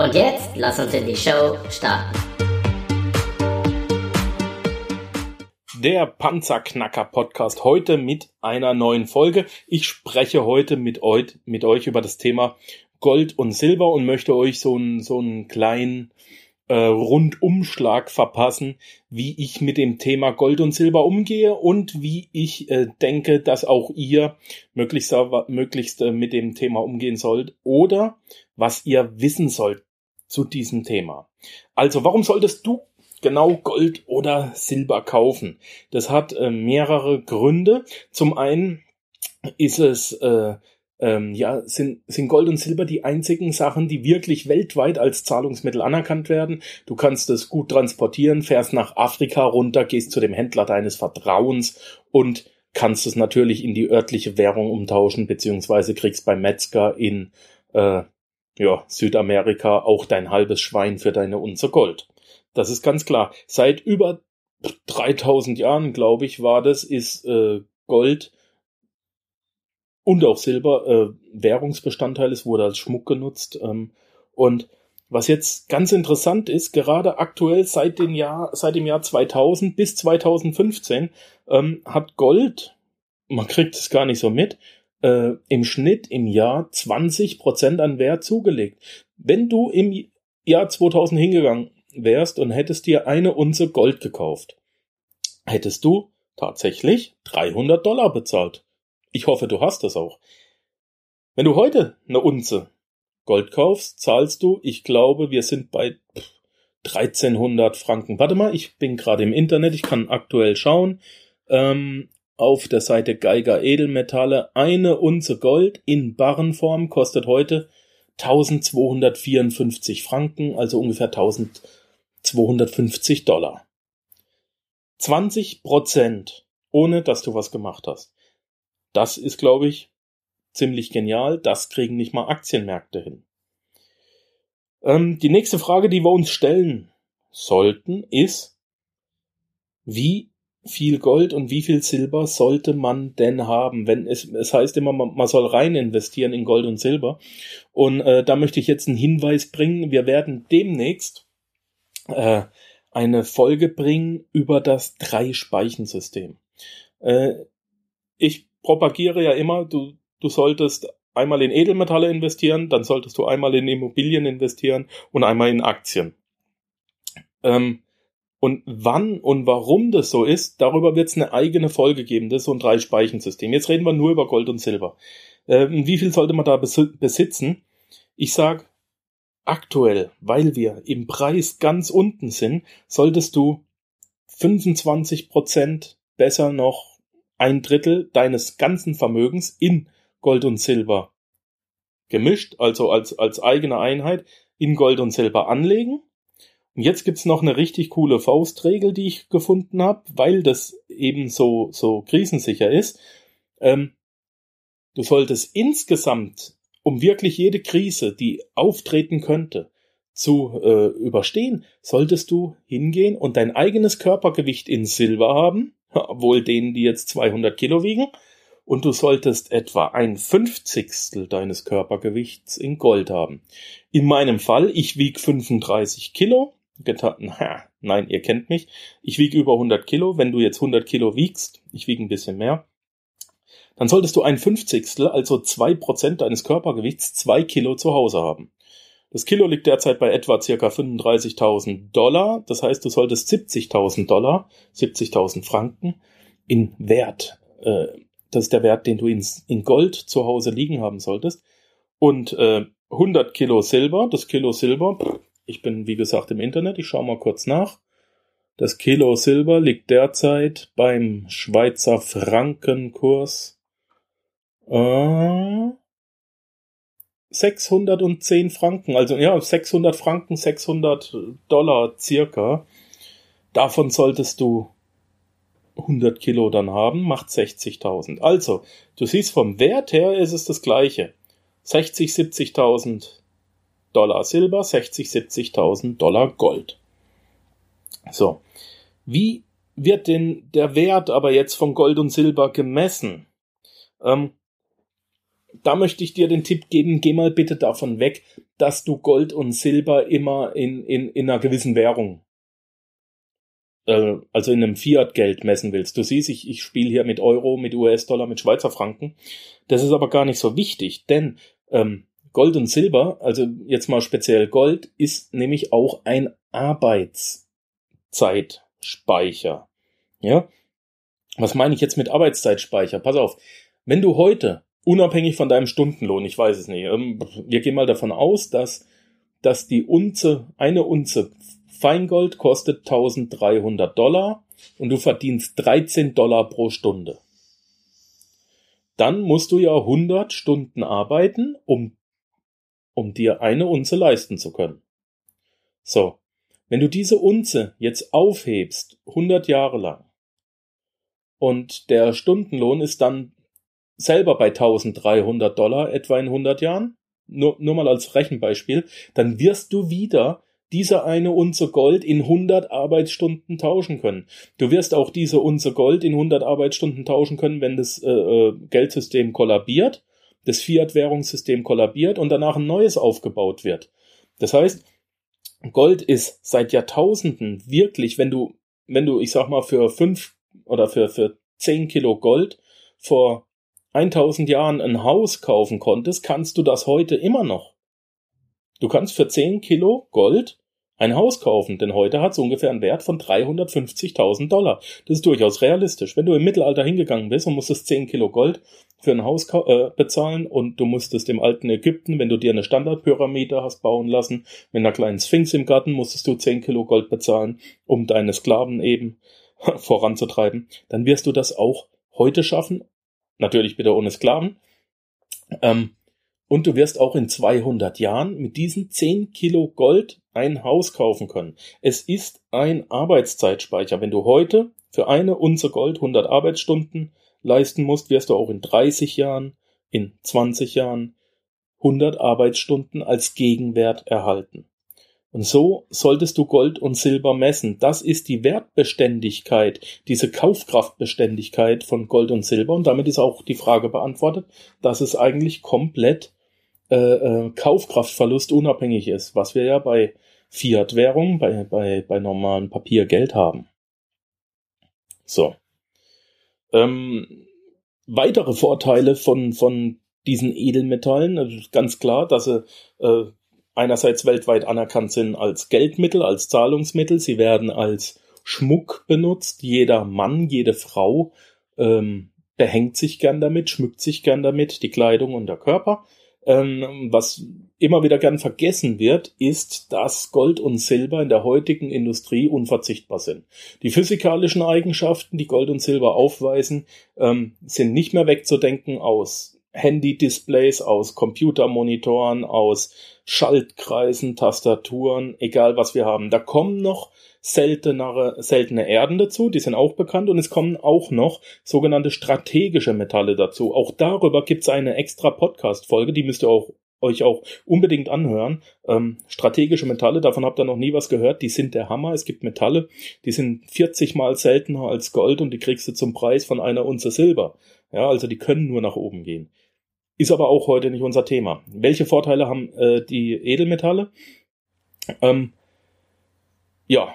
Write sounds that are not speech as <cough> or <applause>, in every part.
Und jetzt lass uns in die Show starten. Der Panzerknacker Podcast heute mit einer neuen Folge. Ich spreche heute mit euch, mit euch über das Thema Gold und Silber und möchte euch so einen, so einen kleinen äh, Rundumschlag verpassen, wie ich mit dem Thema Gold und Silber umgehe und wie ich äh, denke, dass auch ihr möglichst, möglichst äh, mit dem Thema umgehen sollt oder was ihr wissen sollt zu diesem Thema. Also, warum solltest du genau Gold oder Silber kaufen? Das hat äh, mehrere Gründe. Zum einen ist es äh, ähm, ja, sind, sind Gold und Silber die einzigen Sachen, die wirklich weltweit als Zahlungsmittel anerkannt werden. Du kannst es gut transportieren, fährst nach Afrika runter, gehst zu dem Händler deines Vertrauens und kannst es natürlich in die örtliche Währung umtauschen, beziehungsweise kriegst beim Metzger in äh, ja, Südamerika auch dein halbes Schwein für deine Unze Gold. Das ist ganz klar. Seit über 3000 Jahren, glaube ich, war das, ist äh, Gold und auch Silber äh, Währungsbestandteil ist, wurde als Schmuck genutzt. Ähm, und was jetzt ganz interessant ist, gerade aktuell seit dem Jahr, seit dem Jahr 2000 bis 2015 ähm, hat Gold, man kriegt es gar nicht so mit, äh, im Schnitt im Jahr 20 Prozent an Wert zugelegt. Wenn du im Jahr 2000 hingegangen wärst und hättest dir eine Unze Gold gekauft, hättest du tatsächlich 300 Dollar bezahlt. Ich hoffe, du hast das auch. Wenn du heute eine Unze Gold kaufst, zahlst du, ich glaube, wir sind bei 1300 Franken. Warte mal, ich bin gerade im Internet, ich kann aktuell schauen. Ähm, auf der Seite Geiger Edelmetalle eine Unze Gold in Barrenform kostet heute 1254 Franken, also ungefähr 1250 Dollar. 20 Prozent, ohne dass du was gemacht hast. Das ist, glaube ich, ziemlich genial. Das kriegen nicht mal Aktienmärkte hin. Ähm, die nächste Frage, die wir uns stellen sollten, ist, wie viel Gold und wie viel Silber sollte man denn haben? Wenn es, es heißt immer, man, man soll rein investieren in Gold und Silber. Und äh, da möchte ich jetzt einen Hinweis bringen. Wir werden demnächst äh, eine Folge bringen über das Drei-Speichen-System. Äh, ich propagiere ja immer, du, du solltest einmal in Edelmetalle investieren, dann solltest du einmal in Immobilien investieren und einmal in Aktien. Ähm, und wann und warum das so ist, darüber wird es eine eigene Folge geben. Das ist so ein Drei-Speichen-System. Jetzt reden wir nur über Gold und Silber. Ähm, wie viel sollte man da besitzen? Ich sag, aktuell, weil wir im Preis ganz unten sind, solltest du 25 Prozent besser noch ein Drittel deines ganzen Vermögens in Gold und Silber gemischt, also als, als eigene Einheit in Gold und Silber anlegen jetzt gibt's noch eine richtig coole Faustregel, die ich gefunden habe, weil das eben so, so krisensicher ist. Ähm, du solltest insgesamt, um wirklich jede Krise, die auftreten könnte, zu äh, überstehen, solltest du hingehen und dein eigenes Körpergewicht in Silber haben, <laughs> obwohl denen, die jetzt 200 Kilo wiegen, und du solltest etwa ein Fünfzigstel deines Körpergewichts in Gold haben. In meinem Fall, ich wieg 35 Kilo, getan, nein, ihr kennt mich. Ich wiege über 100 Kilo. Wenn du jetzt 100 Kilo wiegst, ich wiege ein bisschen mehr, dann solltest du ein Fünfzigstel, also zwei Prozent deines Körpergewichts, zwei Kilo zu Hause haben. Das Kilo liegt derzeit bei etwa circa 35.000 Dollar. Das heißt, du solltest 70.000 Dollar, 70.000 Franken in Wert. Äh, das ist der Wert, den du in, in Gold zu Hause liegen haben solltest. Und äh, 100 Kilo Silber, das Kilo Silber, ich bin, wie gesagt, im Internet. Ich schaue mal kurz nach. Das Kilo Silber liegt derzeit beim Schweizer Frankenkurs äh, 610 Franken, also ja, 600 Franken, 600 Dollar circa. Davon solltest du 100 Kilo dann haben, macht 60.000. Also, du siehst vom Wert her ist es das gleiche. 60, 70.000 Dollar Silber, 60, 70.000 Dollar Gold. So. Wie wird denn der Wert aber jetzt von Gold und Silber gemessen? Ähm, da möchte ich dir den Tipp geben, geh mal bitte davon weg, dass du Gold und Silber immer in, in, in einer gewissen Währung, äh, also in einem Fiat-Geld messen willst. Du siehst, ich, ich spiele hier mit Euro, mit US-Dollar, mit Schweizer Franken. Das ist aber gar nicht so wichtig, denn ähm, Gold und Silber, also jetzt mal speziell Gold, ist nämlich auch ein Arbeitszeitspeicher. Ja? Was meine ich jetzt mit Arbeitszeitspeicher? Pass auf, wenn du heute, unabhängig von deinem Stundenlohn, ich weiß es nicht, ähm, wir gehen mal davon aus, dass, dass die Unze, eine Unze Feingold kostet 1300 Dollar und du verdienst 13 Dollar pro Stunde. Dann musst du ja 100 Stunden arbeiten, um, um dir eine Unze leisten zu können. So. Wenn du diese Unze jetzt aufhebst, 100 Jahre lang, und der Stundenlohn ist dann selber bei 1300 Dollar etwa in 100 Jahren, nur, nur mal als Rechenbeispiel, dann wirst du wieder diese eine Unze Gold in 100 Arbeitsstunden tauschen können. Du wirst auch diese Unze Gold in 100 Arbeitsstunden tauschen können, wenn das äh, äh, Geldsystem kollabiert, das Fiat-Währungssystem kollabiert und danach ein neues aufgebaut wird. Das heißt, Gold ist seit Jahrtausenden wirklich, wenn du, wenn du, ich sag mal, für fünf oder für, für zehn Kilo Gold vor 1000 Jahren ein Haus kaufen konntest, kannst du das heute immer noch. Du kannst für 10 Kilo Gold ein Haus kaufen, denn heute hat es ungefähr einen Wert von 350.000 Dollar. Das ist durchaus realistisch. Wenn du im Mittelalter hingegangen bist und musstest 10 Kilo Gold für ein Haus äh, bezahlen und du musstest im alten Ägypten, wenn du dir eine Standardpyramide hast bauen lassen, mit einer kleinen Sphinx im Garten, musstest du 10 Kilo Gold bezahlen, um deine Sklaven eben <laughs> voranzutreiben, dann wirst du das auch heute schaffen. Natürlich bitte ohne Sklaven. Ähm, und du wirst auch in 200 Jahren mit diesen 10 Kilo Gold ein Haus kaufen können. Es ist ein Arbeitszeitspeicher. Wenn du heute für eine Unze Gold 100 Arbeitsstunden leisten musst, wirst du auch in 30 Jahren, in 20 Jahren 100 Arbeitsstunden als Gegenwert erhalten. Und so solltest du Gold und Silber messen. Das ist die Wertbeständigkeit, diese Kaufkraftbeständigkeit von Gold und Silber. Und damit ist auch die Frage beantwortet, dass es eigentlich komplett äh, äh, Kaufkraftverlust unabhängig ist, was wir ja bei Fiat-Währung, bei, bei, bei normalen Papiergeld haben. So. Ähm, weitere Vorteile von, von diesen Edelmetallen, also ganz klar, dass sie äh, einerseits weltweit anerkannt sind als Geldmittel, als Zahlungsmittel, sie werden als Schmuck benutzt, jeder Mann, jede Frau ähm, behängt sich gern damit, schmückt sich gern damit, die Kleidung und der Körper. Ähm, was immer wieder gern vergessen wird, ist, dass Gold und Silber in der heutigen Industrie unverzichtbar sind. Die physikalischen Eigenschaften, die Gold und Silber aufweisen, ähm, sind nicht mehr wegzudenken aus Handy-Displays, aus Computermonitoren, aus Schaltkreisen, Tastaturen, egal was wir haben. Da kommen noch seltenere, seltene Erden dazu, die sind auch bekannt und es kommen auch noch sogenannte strategische Metalle dazu. Auch darüber gibt's eine extra Podcast-Folge, die müsst ihr auch euch auch unbedingt anhören. Ähm, strategische Metalle, davon habt ihr noch nie was gehört, die sind der Hammer. Es gibt Metalle, die sind 40 mal seltener als Gold und die kriegst du zum Preis von einer Unze Silber. Ja, also die können nur nach oben gehen. Ist aber auch heute nicht unser Thema. Welche Vorteile haben äh, die Edelmetalle? Ähm, ja,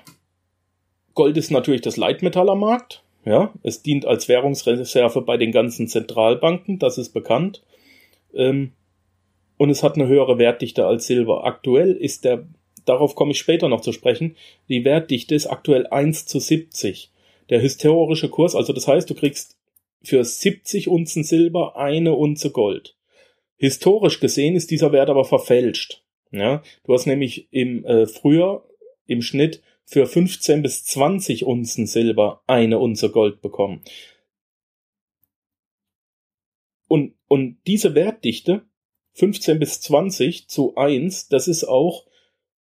Gold ist natürlich das Leitmetall am Markt. Ja, es dient als Währungsreserve bei den ganzen Zentralbanken, das ist bekannt. Ähm, und es hat eine höhere Wertdichte als Silber. Aktuell ist der, darauf komme ich später noch zu sprechen, die Wertdichte ist aktuell 1 zu 70. Der historische Kurs, also das heißt, du kriegst für 70 Unzen Silber eine Unze Gold. Historisch gesehen ist dieser Wert aber verfälscht. Ja, du hast nämlich im äh, früher im Schnitt für 15 bis 20 Unzen Silber eine Unze Gold bekommen. Und, und diese Wertdichte 15 bis 20 zu 1, das ist auch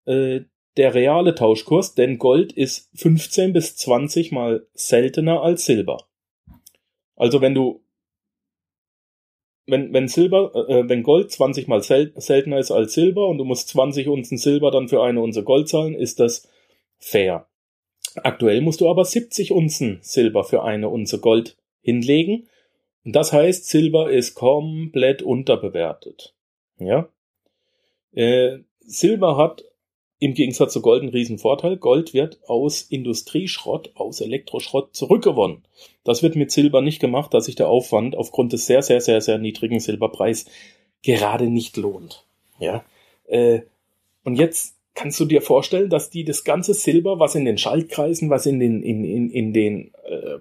äh, der reale Tauschkurs, denn Gold ist 15 bis 20 mal seltener als Silber. Also wenn du wenn, wenn Silber, äh, wenn Gold 20 mal sel seltener ist als Silber und du musst 20 Unzen Silber dann für eine Unze Gold zahlen, ist das fair. Aktuell musst du aber 70 Unzen Silber für eine Unze Gold hinlegen. Und das heißt, Silber ist komplett unterbewertet. Ja. Äh, Silber hat im Gegensatz zu Gold einen riesen Vorteil. Gold wird aus Industrieschrott, aus Elektroschrott zurückgewonnen. Das wird mit Silber nicht gemacht, da sich der Aufwand aufgrund des sehr, sehr, sehr, sehr niedrigen Silberpreis gerade nicht lohnt. Ja. Äh, und jetzt kannst du dir vorstellen, dass die das ganze Silber, was in den Schaltkreisen, was in den, in, in, in den, äh,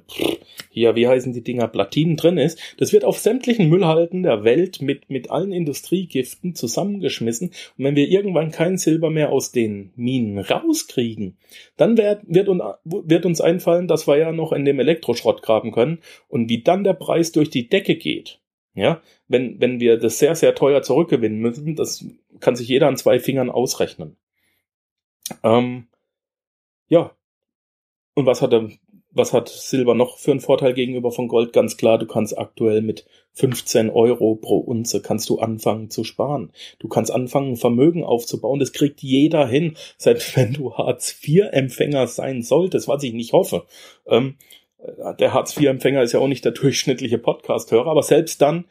hier, wie heißen die Dinger, Platinen drin ist, das wird auf sämtlichen Müllhalten der Welt mit, mit allen Industriegiften zusammengeschmissen. Und wenn wir irgendwann kein Silber mehr aus den Minen rauskriegen, dann wird, wird, wird uns einfallen, dass wir ja noch in dem Elektroschrott graben können und wie dann der Preis durch die Decke geht. Ja, wenn, wenn wir das sehr, sehr teuer zurückgewinnen müssen, das kann sich jeder an zwei Fingern ausrechnen. Ähm, ja. Und was hat, was hat Silber noch für einen Vorteil gegenüber von Gold? Ganz klar, du kannst aktuell mit 15 Euro pro Unze kannst du anfangen zu sparen. Du kannst anfangen, Vermögen aufzubauen. Das kriegt jeder hin, <laughs> selbst wenn du Hartz-IV-Empfänger sein solltest, was ich nicht hoffe. Ähm, der Hartz-IV-Empfänger ist ja auch nicht der durchschnittliche Podcast-Hörer, aber selbst dann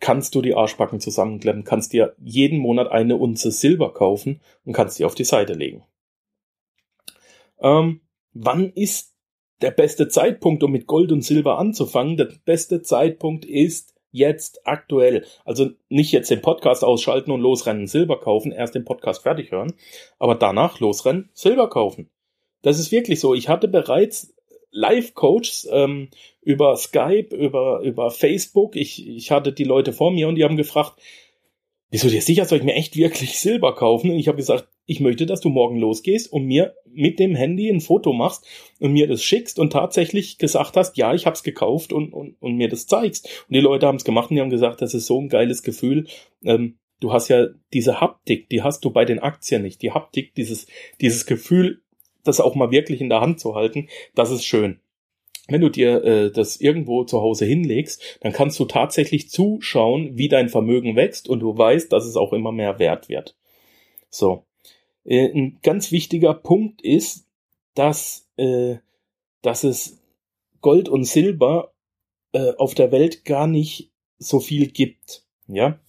kannst du die Arschbacken zusammenklemmen, kannst dir jeden Monat eine Unze Silber kaufen und kannst die auf die Seite legen. Ähm, wann ist der beste Zeitpunkt, um mit Gold und Silber anzufangen? Der beste Zeitpunkt ist jetzt aktuell. Also nicht jetzt den Podcast ausschalten und losrennen, Silber kaufen, erst den Podcast fertig hören, aber danach losrennen, Silber kaufen. Das ist wirklich so. Ich hatte bereits Live-Coaches ähm, über Skype, über, über Facebook. Ich, ich hatte die Leute vor mir und die haben gefragt, wieso dir sicher, soll ich mir echt wirklich Silber kaufen? Und ich habe gesagt, ich möchte, dass du morgen losgehst und mir mit dem Handy ein Foto machst und mir das schickst und tatsächlich gesagt hast, ja, ich habe es gekauft und, und, und mir das zeigst. Und die Leute haben es gemacht und die haben gesagt, das ist so ein geiles Gefühl. Ähm, du hast ja diese Haptik, die hast du bei den Aktien nicht. Die Haptik, dieses, dieses Gefühl, das auch mal wirklich in der Hand zu halten, das ist schön. Wenn du dir äh, das irgendwo zu Hause hinlegst, dann kannst du tatsächlich zuschauen, wie dein Vermögen wächst und du weißt, dass es auch immer mehr wert wird. So. Äh, ein ganz wichtiger Punkt ist, dass, äh, dass es Gold und Silber äh, auf der Welt gar nicht so viel gibt. Ja.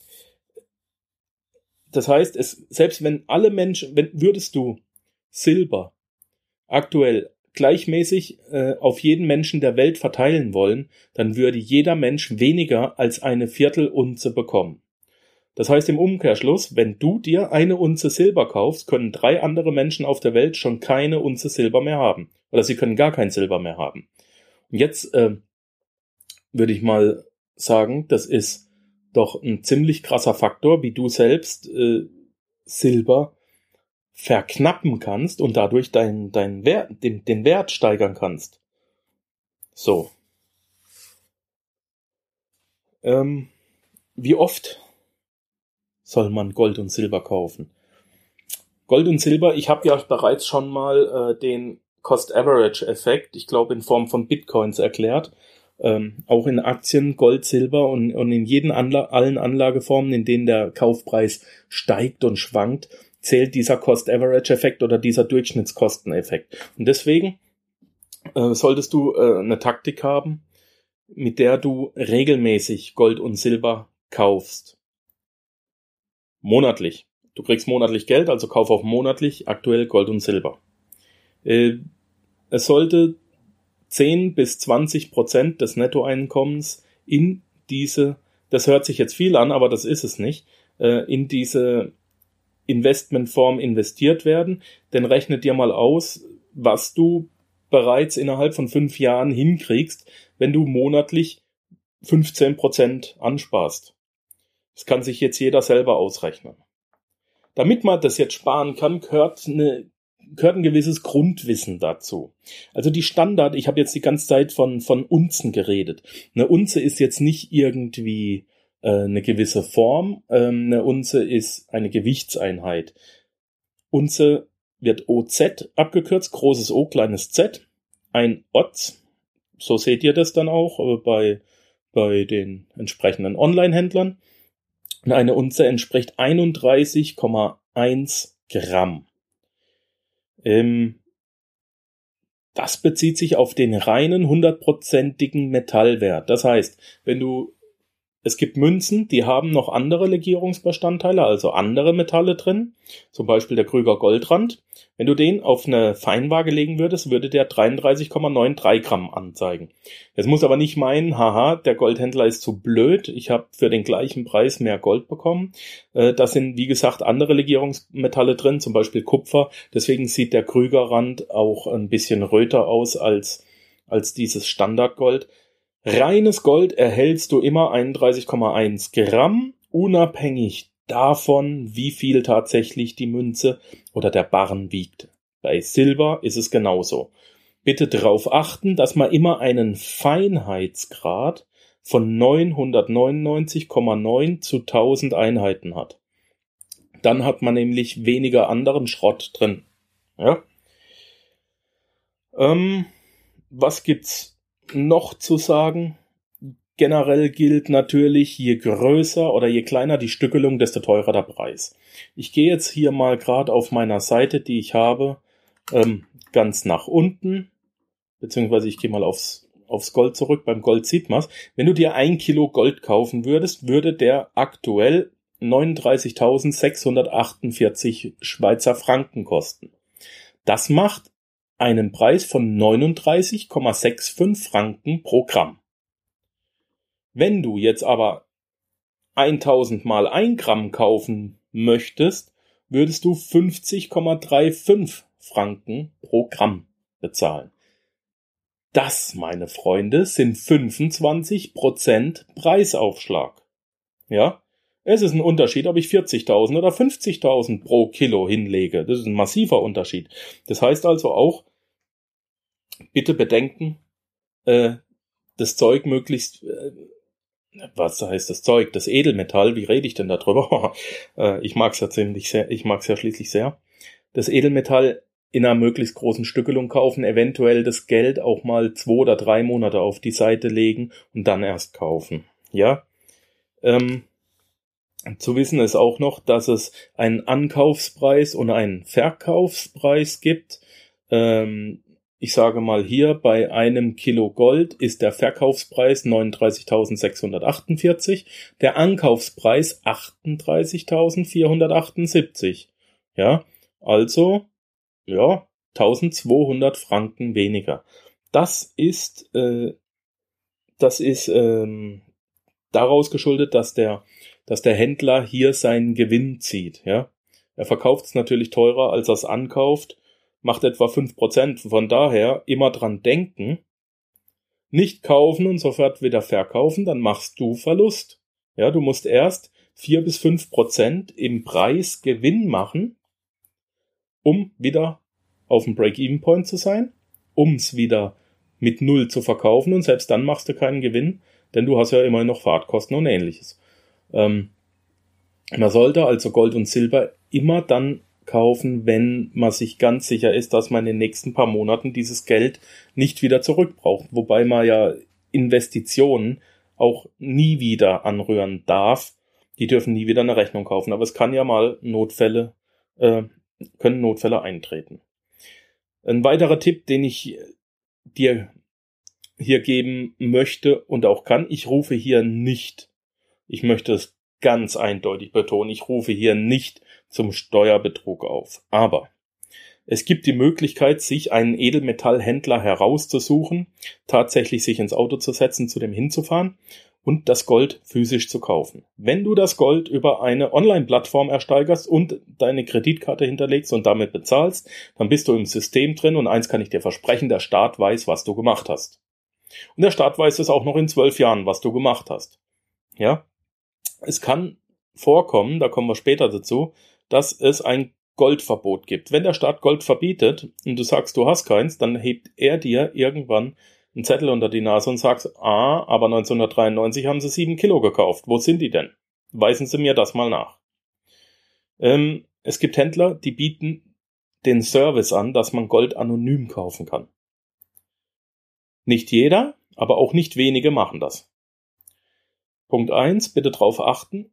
Das heißt, es, selbst wenn alle Menschen, wenn würdest du Silber aktuell gleichmäßig äh, auf jeden Menschen der Welt verteilen wollen, dann würde jeder Mensch weniger als eine Viertelunze bekommen. Das heißt im Umkehrschluss, wenn du dir eine Unze Silber kaufst, können drei andere Menschen auf der Welt schon keine Unze Silber mehr haben. Oder sie können gar kein Silber mehr haben. Und jetzt äh, würde ich mal sagen, das ist doch ein ziemlich krasser Faktor, wie du selbst äh, Silber verknappen kannst und dadurch deinen dein Wert, den, den Wert steigern kannst. So. Ähm, wie oft soll man Gold und Silber kaufen? Gold und Silber, ich habe ja bereits schon mal äh, den Cost-Average-Effekt, ich glaube in Form von Bitcoins erklärt. Ähm, auch in Aktien, Gold, Silber und, und in jeden Anla allen Anlageformen, in denen der Kaufpreis steigt und schwankt, zählt dieser Cost-Average-Effekt oder dieser Durchschnittskosteneffekt. Und deswegen äh, solltest du äh, eine Taktik haben, mit der du regelmäßig Gold und Silber kaufst. Monatlich. Du kriegst monatlich Geld, also kauf auch monatlich aktuell Gold und Silber. Äh, es sollte 10 bis 20 Prozent des Nettoeinkommens in diese, das hört sich jetzt viel an, aber das ist es nicht, äh, in diese Investmentform investiert werden, denn rechne dir mal aus, was du bereits innerhalb von fünf Jahren hinkriegst, wenn du monatlich 15 Prozent ansparst. Das kann sich jetzt jeder selber ausrechnen. Damit man das jetzt sparen kann, gehört, eine, gehört ein gewisses Grundwissen dazu. Also die Standard, ich habe jetzt die ganze Zeit von, von Unzen geredet. Eine Unze ist jetzt nicht irgendwie eine gewisse Form. Ähm, eine Unze ist eine Gewichtseinheit. Unze wird OZ abgekürzt, großes O, kleines Z. Ein Otz, so seht ihr das dann auch äh, bei, bei den entsprechenden Online-Händlern. Eine Unze entspricht 31,1 Gramm. Ähm, das bezieht sich auf den reinen hundertprozentigen Metallwert. Das heißt, wenn du es gibt Münzen, die haben noch andere Legierungsbestandteile, also andere Metalle drin, zum Beispiel der Krüger Goldrand. Wenn du den auf eine Feinwaage legen würdest, würde der 33,93 Gramm anzeigen. Jetzt muss aber nicht meinen, haha, der Goldhändler ist zu blöd, ich habe für den gleichen Preis mehr Gold bekommen. Äh, da sind, wie gesagt, andere Legierungsmetalle drin, zum Beispiel Kupfer. Deswegen sieht der Krügerrand auch ein bisschen röter aus als, als dieses Standardgold. Reines Gold erhältst du immer 31,1 Gramm, unabhängig davon, wie viel tatsächlich die Münze oder der Barren wiegt. Bei Silber ist es genauso. Bitte darauf achten, dass man immer einen Feinheitsgrad von 999,9 zu 1000 Einheiten hat. Dann hat man nämlich weniger anderen Schrott drin. Ja. Ähm, was gibt's noch zu sagen? Generell gilt natürlich, je größer oder je kleiner die Stückelung, desto teurer der Preis. Ich gehe jetzt hier mal gerade auf meiner Seite, die ich habe, ähm, ganz nach unten, beziehungsweise ich gehe mal aufs, aufs Gold zurück. Beim Gold sieht man's. Wenn du dir ein Kilo Gold kaufen würdest, würde der aktuell 39.648 Schweizer Franken kosten. Das macht einen Preis von 39,65 Franken pro Gramm. Wenn du jetzt aber 1000 mal 1 Gramm kaufen möchtest, würdest du 50,35 Franken pro Gramm bezahlen. Das, meine Freunde, sind 25% Preisaufschlag. Ja? Es ist ein Unterschied, ob ich 40.000 oder 50.000 pro Kilo hinlege. Das ist ein massiver Unterschied. Das heißt also auch, bitte bedenken, äh, das Zeug möglichst, äh, was heißt das Zeug, das Edelmetall, wie rede ich denn darüber? <laughs> äh, ich mag es ja ziemlich sehr, ich mag es ja schließlich sehr. Das Edelmetall in einer möglichst großen Stückelung kaufen, eventuell das Geld auch mal zwei oder drei Monate auf die Seite legen und dann erst kaufen. Ja. Ähm, zu wissen ist auch noch, dass es einen Ankaufspreis und einen Verkaufspreis gibt. Ähm, ich sage mal hier, bei einem Kilo Gold ist der Verkaufspreis 39.648, der Ankaufspreis 38.478. Ja, also, ja, 1200 Franken weniger. Das ist, äh, das ist ähm, daraus geschuldet, dass der, dass der Händler hier seinen Gewinn zieht. Ja, er verkauft es natürlich teurer, als er es ankauft macht etwa fünf Prozent. Von daher immer dran denken, nicht kaufen und sofort wieder verkaufen, dann machst du Verlust. Ja, du musst erst vier bis fünf Prozent im Preis Gewinn machen, um wieder auf dem Break-Even-Point zu sein, um es wieder mit Null zu verkaufen und selbst dann machst du keinen Gewinn, denn du hast ja immer noch Fahrtkosten und ähnliches. Ähm, man sollte also Gold und Silber immer dann kaufen, wenn man sich ganz sicher ist, dass man in den nächsten paar Monaten dieses Geld nicht wieder zurückbraucht. Wobei man ja Investitionen auch nie wieder anrühren darf. Die dürfen nie wieder eine Rechnung kaufen. Aber es kann ja mal Notfälle, äh, können Notfälle eintreten. Ein weiterer Tipp, den ich dir hier geben möchte und auch kann, ich rufe hier nicht, ich möchte es ganz eindeutig betonen, ich rufe hier nicht zum Steuerbetrug auf. Aber es gibt die Möglichkeit, sich einen Edelmetallhändler herauszusuchen, tatsächlich sich ins Auto zu setzen, zu dem hinzufahren und das Gold physisch zu kaufen. Wenn du das Gold über eine Online-Plattform ersteigerst und deine Kreditkarte hinterlegst und damit bezahlst, dann bist du im System drin und eins kann ich dir versprechen, der Staat weiß, was du gemacht hast. Und der Staat weiß es auch noch in zwölf Jahren, was du gemacht hast. Ja? Es kann vorkommen, da kommen wir später dazu, dass es ein Goldverbot gibt. Wenn der Staat Gold verbietet und du sagst, du hast keins, dann hebt er dir irgendwann einen Zettel unter die Nase und sagst, ah, aber 1993 haben sie sieben Kilo gekauft. Wo sind die denn? Weisen Sie mir das mal nach. Ähm, es gibt Händler, die bieten den Service an, dass man Gold anonym kaufen kann. Nicht jeder, aber auch nicht wenige machen das. Punkt eins: bitte darauf achten,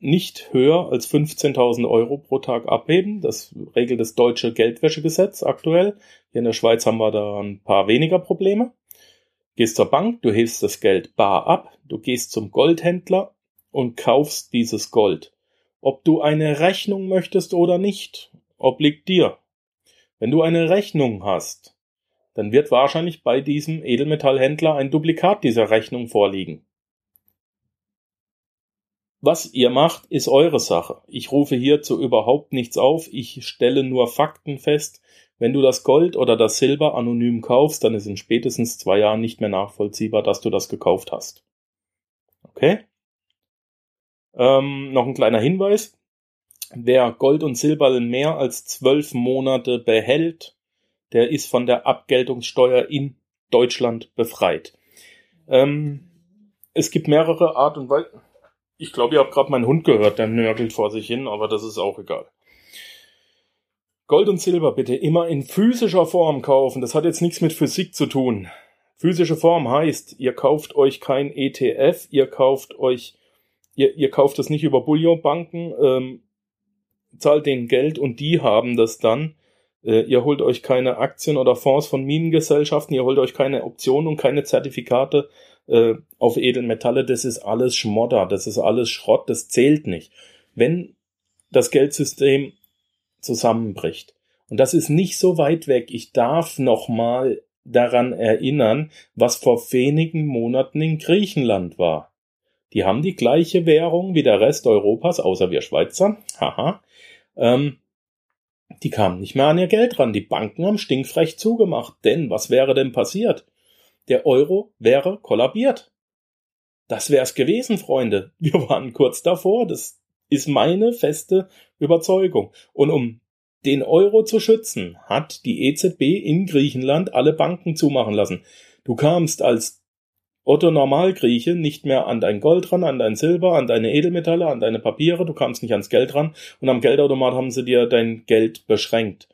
nicht höher als 15.000 Euro pro Tag abheben. Das regelt das deutsche Geldwäschegesetz aktuell. Hier in der Schweiz haben wir da ein paar weniger Probleme. Gehst zur Bank, du hebst das Geld bar ab, du gehst zum Goldhändler und kaufst dieses Gold. Ob du eine Rechnung möchtest oder nicht, obliegt dir. Wenn du eine Rechnung hast, dann wird wahrscheinlich bei diesem Edelmetallhändler ein Duplikat dieser Rechnung vorliegen. Was ihr macht, ist eure Sache. Ich rufe hierzu überhaupt nichts auf. Ich stelle nur Fakten fest. Wenn du das Gold oder das Silber anonym kaufst, dann ist in spätestens zwei Jahren nicht mehr nachvollziehbar, dass du das gekauft hast. Okay? Ähm, noch ein kleiner Hinweis. Wer Gold und Silber in mehr als zwölf Monate behält, der ist von der Abgeltungssteuer in Deutschland befreit. Ähm, es gibt mehrere Art und Weise. Ich glaube, ihr habt gerade meinen Hund gehört, der nörgelt vor sich hin, aber das ist auch egal. Gold und Silber bitte immer in physischer Form kaufen. Das hat jetzt nichts mit Physik zu tun. Physische Form heißt, ihr kauft euch kein ETF, ihr kauft euch, ihr, ihr kauft es nicht über Bouillonbanken, ähm, zahlt denen Geld und die haben das dann. Äh, ihr holt euch keine Aktien oder Fonds von Minengesellschaften, ihr holt euch keine Optionen und keine Zertifikate äh, auf Edelmetalle, das ist alles Schmodder, das ist alles Schrott, das zählt nicht. Wenn das Geldsystem zusammenbricht, und das ist nicht so weit weg, ich darf noch mal daran erinnern, was vor wenigen Monaten in Griechenland war. Die haben die gleiche Währung wie der Rest Europas, außer wir Schweizer. Haha. Ähm, die kamen nicht mehr an ihr Geld ran. Die Banken haben stinkfrech zugemacht. Denn was wäre denn passiert? Der Euro wäre kollabiert. Das wär's gewesen, Freunde. Wir <laughs> waren kurz davor. Das ist meine feste Überzeugung. Und um den Euro zu schützen, hat die EZB in Griechenland alle Banken zumachen lassen. Du kamst als Otto Normalgrieche nicht mehr an dein Gold ran, an dein Silber, an deine Edelmetalle, an deine Papiere, du kamst nicht ans Geld ran und am Geldautomat haben sie dir dein Geld beschränkt.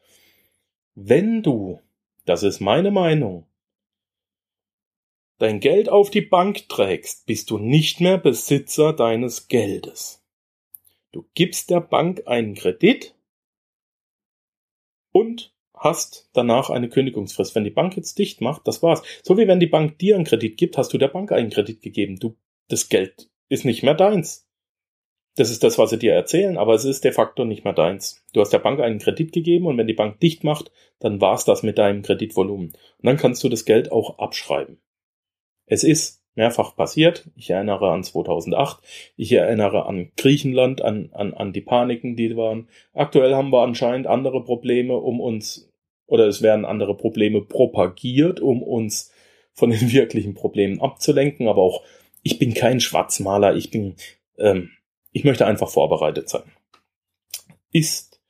Wenn du, das ist meine Meinung, dein Geld auf die Bank trägst, bist du nicht mehr Besitzer deines Geldes. Du gibst der Bank einen Kredit und hast danach eine Kündigungsfrist. Wenn die Bank jetzt dicht macht, das war's. So wie wenn die Bank dir einen Kredit gibt, hast du der Bank einen Kredit gegeben. Du, das Geld ist nicht mehr deins. Das ist das, was sie dir erzählen, aber es ist de facto nicht mehr deins. Du hast der Bank einen Kredit gegeben und wenn die Bank dicht macht, dann war's das mit deinem Kreditvolumen. Und dann kannst du das Geld auch abschreiben. Es ist mehrfach passiert. Ich erinnere an 2008. Ich erinnere an Griechenland, an, an, an die Paniken, die waren. Aktuell haben wir anscheinend andere Probleme, um uns, oder es werden andere Probleme propagiert, um uns von den <laughs> wirklichen Problemen abzulenken. Aber auch, ich bin kein Schwarzmaler. Ich bin, ähm, ich möchte einfach vorbereitet sein. Ist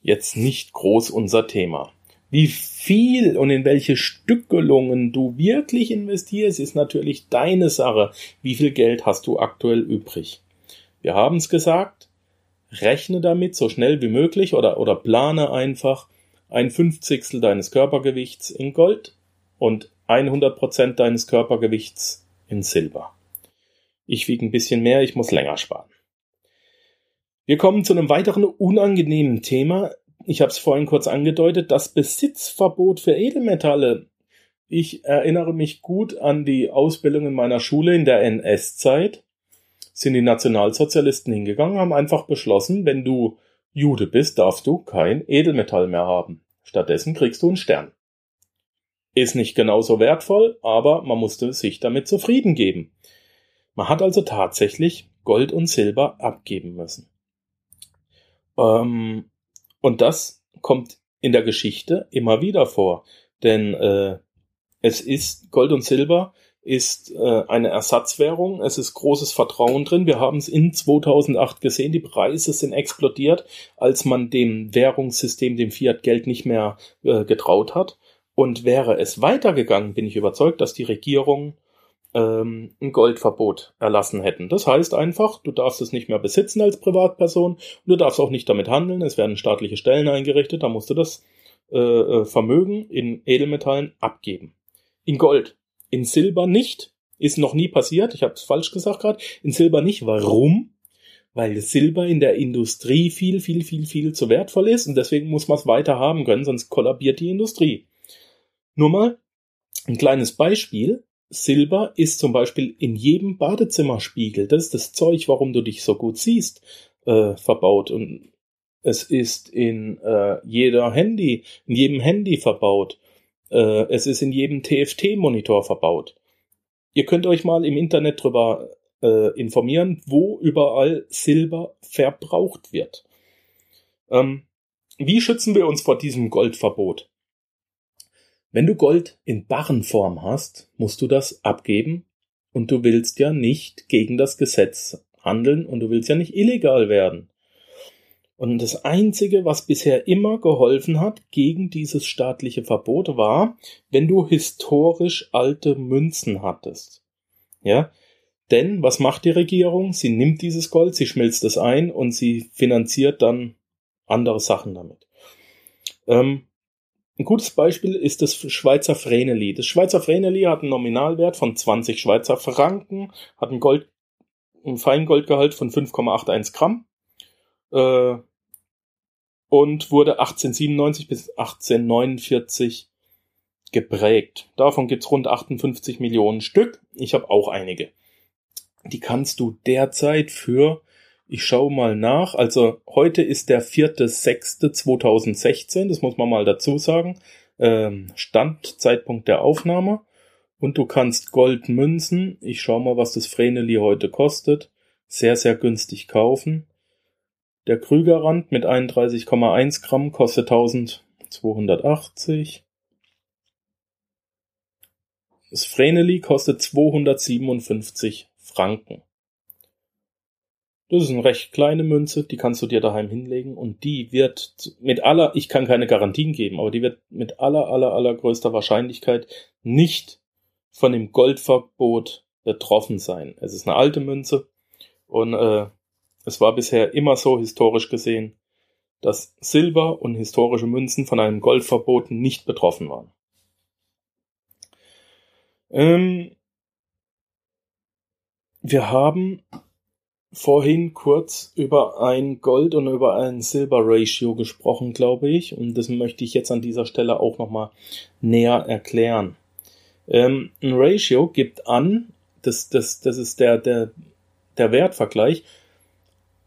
jetzt nicht groß unser Thema. Wie viel und in welche Stückelungen du wirklich investierst, ist natürlich deine Sache. Wie viel Geld hast du aktuell übrig? Wir haben es gesagt, rechne damit so schnell wie möglich oder, oder plane einfach ein Fünfzigstel deines Körpergewichts in Gold und 100 Prozent deines Körpergewichts in Silber. Ich wiege ein bisschen mehr, ich muss länger sparen. Wir kommen zu einem weiteren unangenehmen Thema, ich habe es vorhin kurz angedeutet, das Besitzverbot für Edelmetalle. Ich erinnere mich gut an die Ausbildung in meiner Schule in der NS-Zeit. Sind die Nationalsozialisten hingegangen, haben einfach beschlossen, wenn du Jude bist, darfst du kein Edelmetall mehr haben. Stattdessen kriegst du einen Stern. Ist nicht genauso wertvoll, aber man musste sich damit zufrieden geben. Man hat also tatsächlich Gold und Silber abgeben müssen. Ähm, und das kommt in der Geschichte immer wieder vor. Denn äh, es ist Gold und Silber ist äh, eine Ersatzwährung. Es ist großes Vertrauen drin. Wir haben es in 2008 gesehen. Die Preise sind explodiert, als man dem Währungssystem, dem Fiat-Geld nicht mehr äh, getraut hat. Und wäre es weitergegangen, bin ich überzeugt, dass die Regierung ähm, ein Goldverbot erlassen hätten. Das heißt einfach, du darfst es nicht mehr besitzen als Privatperson und du darfst auch nicht damit handeln. Es werden staatliche Stellen eingerichtet, da musst du das äh, äh Vermögen in Edelmetallen abgeben. In Gold. In Silber nicht. Ist noch nie passiert. Ich habe es falsch gesagt gerade. In Silber nicht. Warum? Weil Silber in der Industrie viel, viel, viel, viel zu wertvoll ist und deswegen muss man es weiter haben können, sonst kollabiert die Industrie. Nur mal ein kleines Beispiel. Silber ist zum Beispiel in jedem Badezimmerspiegel, das ist das Zeug, warum du dich so gut siehst, äh, verbaut. Und es ist in äh, jeder Handy, in jedem Handy verbaut. Äh, es ist in jedem TFT-Monitor verbaut. Ihr könnt euch mal im Internet drüber äh, informieren, wo überall Silber verbraucht wird. Ähm, wie schützen wir uns vor diesem Goldverbot? Wenn du Gold in Barrenform hast, musst du das abgeben und du willst ja nicht gegen das Gesetz handeln und du willst ja nicht illegal werden. Und das Einzige, was bisher immer geholfen hat gegen dieses staatliche Verbot, war, wenn du historisch alte Münzen hattest. Ja, denn was macht die Regierung? Sie nimmt dieses Gold, sie schmilzt es ein und sie finanziert dann andere Sachen damit. Ähm, ein gutes Beispiel ist das Schweizer Vreneli. Das Schweizer Vreneli hat einen Nominalwert von 20 Schweizer Franken, hat ein Gold, ein Feingoldgehalt von 5,81 Gramm äh, und wurde 1897 bis 1849 geprägt. Davon gibt's rund 58 Millionen Stück. Ich habe auch einige. Die kannst du derzeit für ich schaue mal nach. Also heute ist der 4.6.2016, das muss man mal dazu sagen. Ähm, Stand, Zeitpunkt der Aufnahme. Und du kannst Goldmünzen, ich schaue mal, was das Vreneli heute kostet, sehr, sehr günstig kaufen. Der Krügerrand mit 31,1 Gramm kostet 1280. Das Vreneli kostet 257 Franken. Das ist eine recht kleine Münze, die kannst du dir daheim hinlegen und die wird mit aller, ich kann keine Garantien geben, aber die wird mit aller, aller, allergrößter Wahrscheinlichkeit nicht von dem Goldverbot betroffen sein. Es ist eine alte Münze und äh, es war bisher immer so historisch gesehen, dass Silber und historische Münzen von einem Goldverbot nicht betroffen waren. Ähm, wir haben vorhin kurz über ein Gold- und über ein Silber-Ratio gesprochen, glaube ich. Und das möchte ich jetzt an dieser Stelle auch nochmal näher erklären. Ähm, ein Ratio gibt an, das, das, das ist der, der, der Wertvergleich,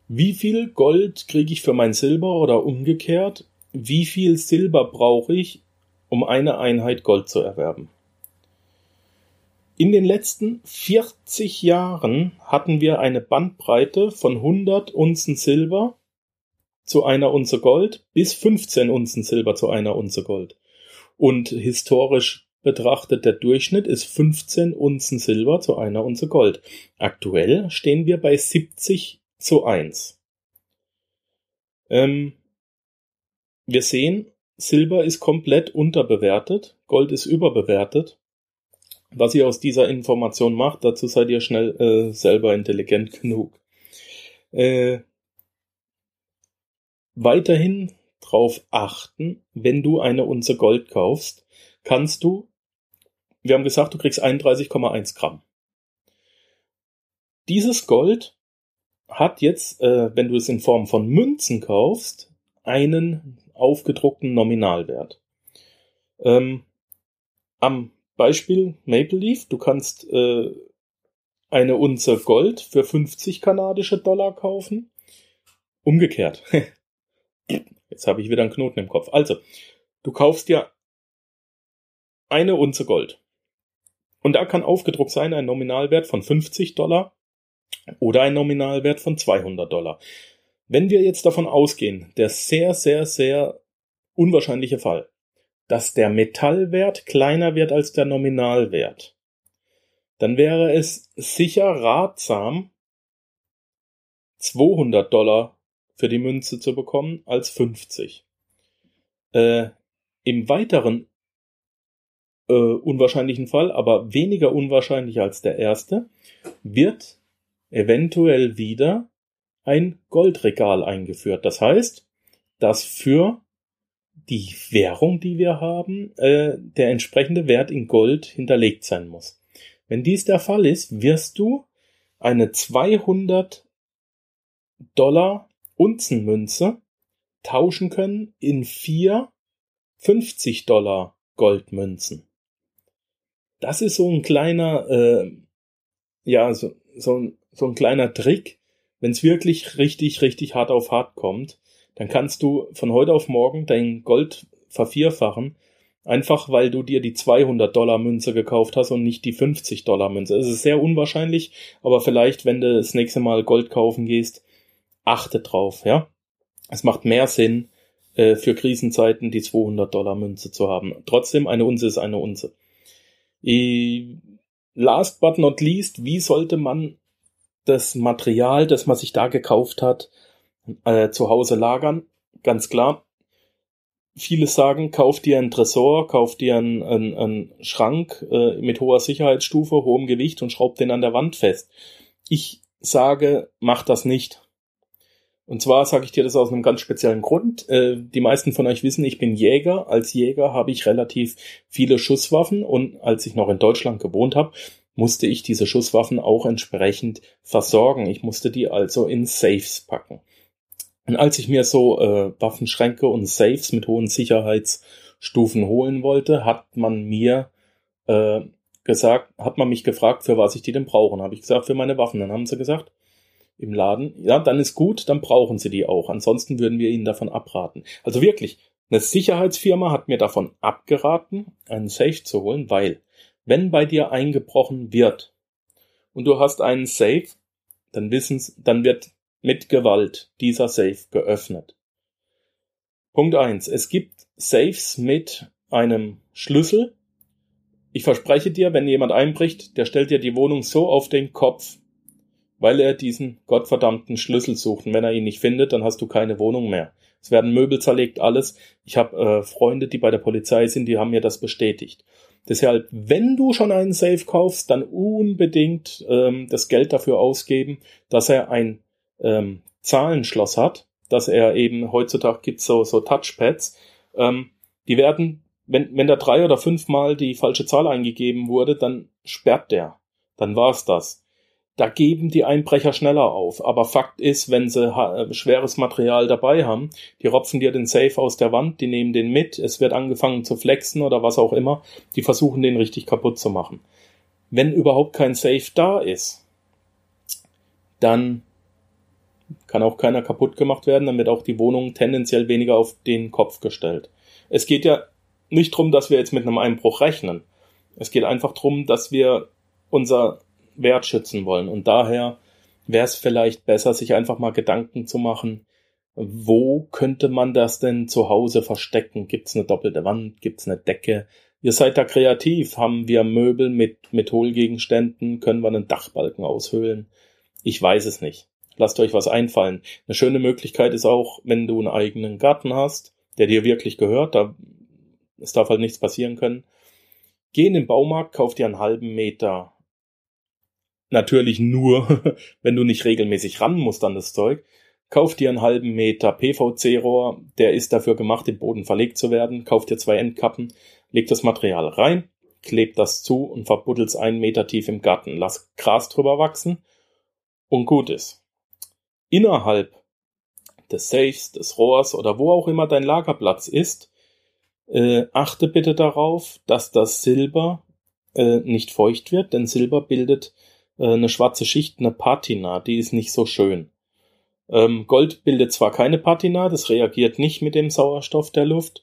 wie viel Gold kriege ich für mein Silber oder umgekehrt, wie viel Silber brauche ich, um eine Einheit Gold zu erwerben. In den letzten 40 Jahren hatten wir eine Bandbreite von 100 Unzen Silber zu einer Unze Gold bis 15 Unzen Silber zu einer Unze Gold. Und historisch betrachtet der Durchschnitt ist 15 Unzen Silber zu einer Unze Gold. Aktuell stehen wir bei 70 zu 1. Ähm, wir sehen, Silber ist komplett unterbewertet, Gold ist überbewertet. Was ihr aus dieser Information macht, dazu seid ihr schnell äh, selber intelligent genug. Äh, weiterhin drauf achten, wenn du eine Unze Gold kaufst, kannst du, wir haben gesagt, du kriegst 31,1 Gramm. Dieses Gold hat jetzt, äh, wenn du es in Form von Münzen kaufst, einen aufgedruckten Nominalwert. Ähm, am Beispiel Maple Leaf, du kannst äh, eine Unze Gold für 50 kanadische Dollar kaufen. Umgekehrt. <laughs> Jetzt habe ich wieder einen Knoten im Kopf. Also, du kaufst dir eine Unze Gold. Und da kann aufgedruckt sein ein Nominalwert von 50 Dollar oder ein Nominalwert von 200 Dollar. Wenn wir jetzt davon ausgehen, der sehr, sehr, sehr unwahrscheinliche Fall, dass der Metallwert kleiner wird als der Nominalwert, dann wäre es sicher ratsam, 200 Dollar für die Münze zu bekommen als 50. Äh, Im weiteren äh, unwahrscheinlichen Fall, aber weniger unwahrscheinlich als der erste, wird eventuell wieder ein Goldregal eingeführt. Das heißt, dass für die Währung, die wir haben, äh, der entsprechende Wert in Gold hinterlegt sein muss. Wenn dies der Fall ist, wirst du eine 200 Dollar Unzenmünze tauschen können in vier 50 Dollar Goldmünzen. Das ist so ein kleiner, äh, ja, so, so, so ein kleiner Trick. Wenn es wirklich richtig, richtig hart auf hart kommt, dann kannst du von heute auf morgen dein Gold vervierfachen, einfach weil du dir die 200 Dollar Münze gekauft hast und nicht die 50 Dollar Münze. Es ist sehr unwahrscheinlich, aber vielleicht, wenn du das nächste Mal Gold kaufen gehst, achte drauf, ja. Es macht mehr Sinn, äh, für Krisenzeiten die 200 Dollar Münze zu haben. Trotzdem, eine Unze ist eine Unze. Last but not least, wie sollte man das Material, das man sich da gekauft hat, äh, zu Hause lagern? Ganz klar. Viele sagen, kauf dir einen Tresor, kauf dir einen, einen, einen Schrank äh, mit hoher Sicherheitsstufe, hohem Gewicht und schraub den an der Wand fest. Ich sage, mach das nicht. Und zwar sage ich dir das aus einem ganz speziellen Grund. Äh, die meisten von euch wissen, ich bin Jäger. Als Jäger habe ich relativ viele Schusswaffen und als ich noch in Deutschland gewohnt habe, musste ich diese Schusswaffen auch entsprechend versorgen. Ich musste die also in Safes packen. Und als ich mir so äh, Waffenschränke und Safes mit hohen Sicherheitsstufen holen wollte, hat man mir äh, gesagt, hat man mich gefragt, für was ich die denn brauche. Habe ich gesagt, für meine Waffen. Dann haben sie gesagt, im Laden, ja, dann ist gut, dann brauchen sie die auch. Ansonsten würden wir ihnen davon abraten. Also wirklich, eine Sicherheitsfirma hat mir davon abgeraten, einen Safe zu holen, weil wenn bei dir eingebrochen wird und du hast einen Safe, dann wissen, dann wird mit Gewalt dieser Safe geöffnet. Punkt eins: Es gibt Safes mit einem Schlüssel. Ich verspreche dir, wenn jemand einbricht, der stellt dir die Wohnung so auf den Kopf, weil er diesen gottverdammten Schlüssel sucht. Und wenn er ihn nicht findet, dann hast du keine Wohnung mehr. Es werden Möbel zerlegt, alles. Ich habe äh, Freunde, die bei der Polizei sind, die haben mir das bestätigt. Deshalb, wenn du schon einen Safe kaufst, dann unbedingt ähm, das Geld dafür ausgeben, dass er ein ähm, Zahlenschloss hat, dass er eben heutzutage gibt so so Touchpads. Ähm, die werden, wenn wenn da drei oder fünfmal die falsche Zahl eingegeben wurde, dann sperrt der. Dann war's das da geben die Einbrecher schneller auf. Aber Fakt ist, wenn sie äh, schweres Material dabei haben, die ropfen dir den Safe aus der Wand, die nehmen den mit, es wird angefangen zu flexen oder was auch immer, die versuchen den richtig kaputt zu machen. Wenn überhaupt kein Safe da ist, dann kann auch keiner kaputt gemacht werden, dann wird auch die Wohnung tendenziell weniger auf den Kopf gestellt. Es geht ja nicht drum, dass wir jetzt mit einem Einbruch rechnen. Es geht einfach drum, dass wir unser wertschützen wollen. Und daher wäre es vielleicht besser, sich einfach mal Gedanken zu machen, wo könnte man das denn zu Hause verstecken? Gibt's eine doppelte Wand? Gibt's eine Decke? Ihr seid da kreativ. Haben wir Möbel mit, mit Hohlgegenständen? Können wir einen Dachbalken aushöhlen? Ich weiß es nicht. Lasst euch was einfallen. Eine schöne Möglichkeit ist auch, wenn du einen eigenen Garten hast, der dir wirklich gehört, da es darf halt nichts passieren können. Geh in den Baumarkt, kauf dir einen halben Meter Natürlich nur, <laughs> wenn du nicht regelmäßig ran musst an das Zeug. Kauf dir einen halben Meter PVC-Rohr, der ist dafür gemacht, im Boden verlegt zu werden. Kauf dir zwei Endkappen, leg das Material rein, kleb das zu und verbuddel's einen Meter tief im Garten. Lass Gras drüber wachsen und gut ist. Innerhalb des Safes, des Rohrs oder wo auch immer dein Lagerplatz ist, äh, achte bitte darauf, dass das Silber äh, nicht feucht wird, denn Silber bildet äh, eine schwarze Schicht, eine Patina, die ist nicht so schön. Ähm, Gold bildet zwar keine Patina, das reagiert nicht mit dem Sauerstoff der Luft,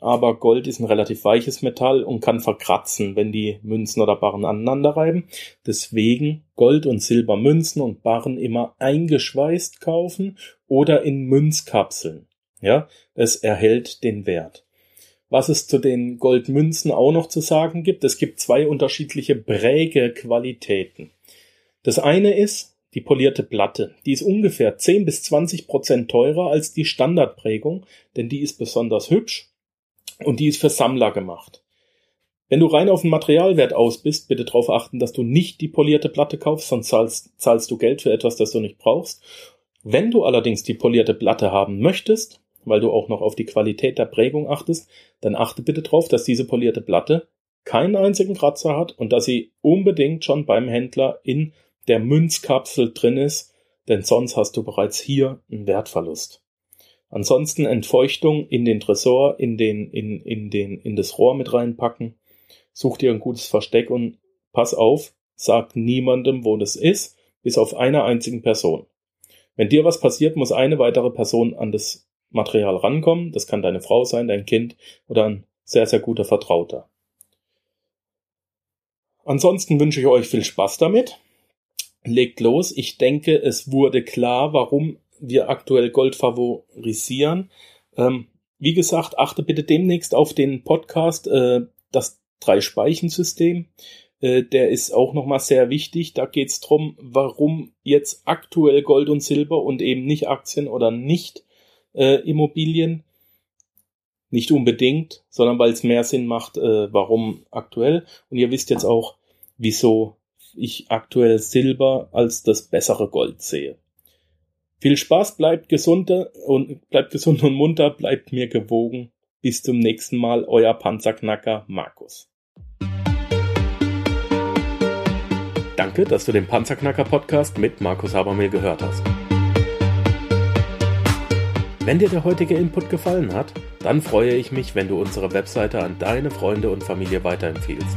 aber Gold ist ein relativ weiches Metall und kann verkratzen, wenn die Münzen oder Barren aneinander reiben. Deswegen Gold- und Silbermünzen und Barren immer eingeschweißt kaufen oder in Münzkapseln. Ja, es erhält den Wert. Was es zu den Goldmünzen auch noch zu sagen gibt, es gibt zwei unterschiedliche Prägequalitäten. Das eine ist die polierte Platte. Die ist ungefähr 10 bis 20 Prozent teurer als die Standardprägung, denn die ist besonders hübsch und die ist für Sammler gemacht. Wenn du rein auf den Materialwert aus bist, bitte darauf achten, dass du nicht die polierte Platte kaufst, sonst zahlst, zahlst du Geld für etwas, das du nicht brauchst. Wenn du allerdings die polierte Platte haben möchtest, weil du auch noch auf die Qualität der Prägung achtest, dann achte bitte darauf, dass diese polierte Platte keinen einzigen Kratzer hat und dass sie unbedingt schon beim Händler in der Münzkapsel drin ist, denn sonst hast du bereits hier einen Wertverlust. Ansonsten Entfeuchtung in den Tresor, in den, in, in den, in das Rohr mit reinpacken. Such dir ein gutes Versteck und pass auf, sag niemandem, wo das ist, bis auf einer einzigen Person. Wenn dir was passiert, muss eine weitere Person an das Material rankommen. Das kann deine Frau sein, dein Kind oder ein sehr, sehr guter Vertrauter. Ansonsten wünsche ich euch viel Spaß damit. Legt los. Ich denke, es wurde klar, warum wir aktuell Gold favorisieren. Ähm, wie gesagt, achte bitte demnächst auf den Podcast, äh, das Drei-Speichen-System. Äh, der ist auch nochmal sehr wichtig. Da geht es darum, warum jetzt aktuell Gold und Silber und eben nicht Aktien oder nicht äh, Immobilien. Nicht unbedingt, sondern weil es mehr Sinn macht, äh, warum aktuell. Und ihr wisst jetzt auch, wieso ich aktuell Silber als das bessere Gold sehe. Viel Spaß, bleibt gesund und bleibt gesund und munter, bleibt mir gewogen. Bis zum nächsten Mal, euer Panzerknacker Markus. Danke, dass du den Panzerknacker Podcast mit Markus Habermehl gehört hast. Wenn dir der heutige Input gefallen hat, dann freue ich mich, wenn du unsere Webseite an deine Freunde und Familie weiterempfiehlst.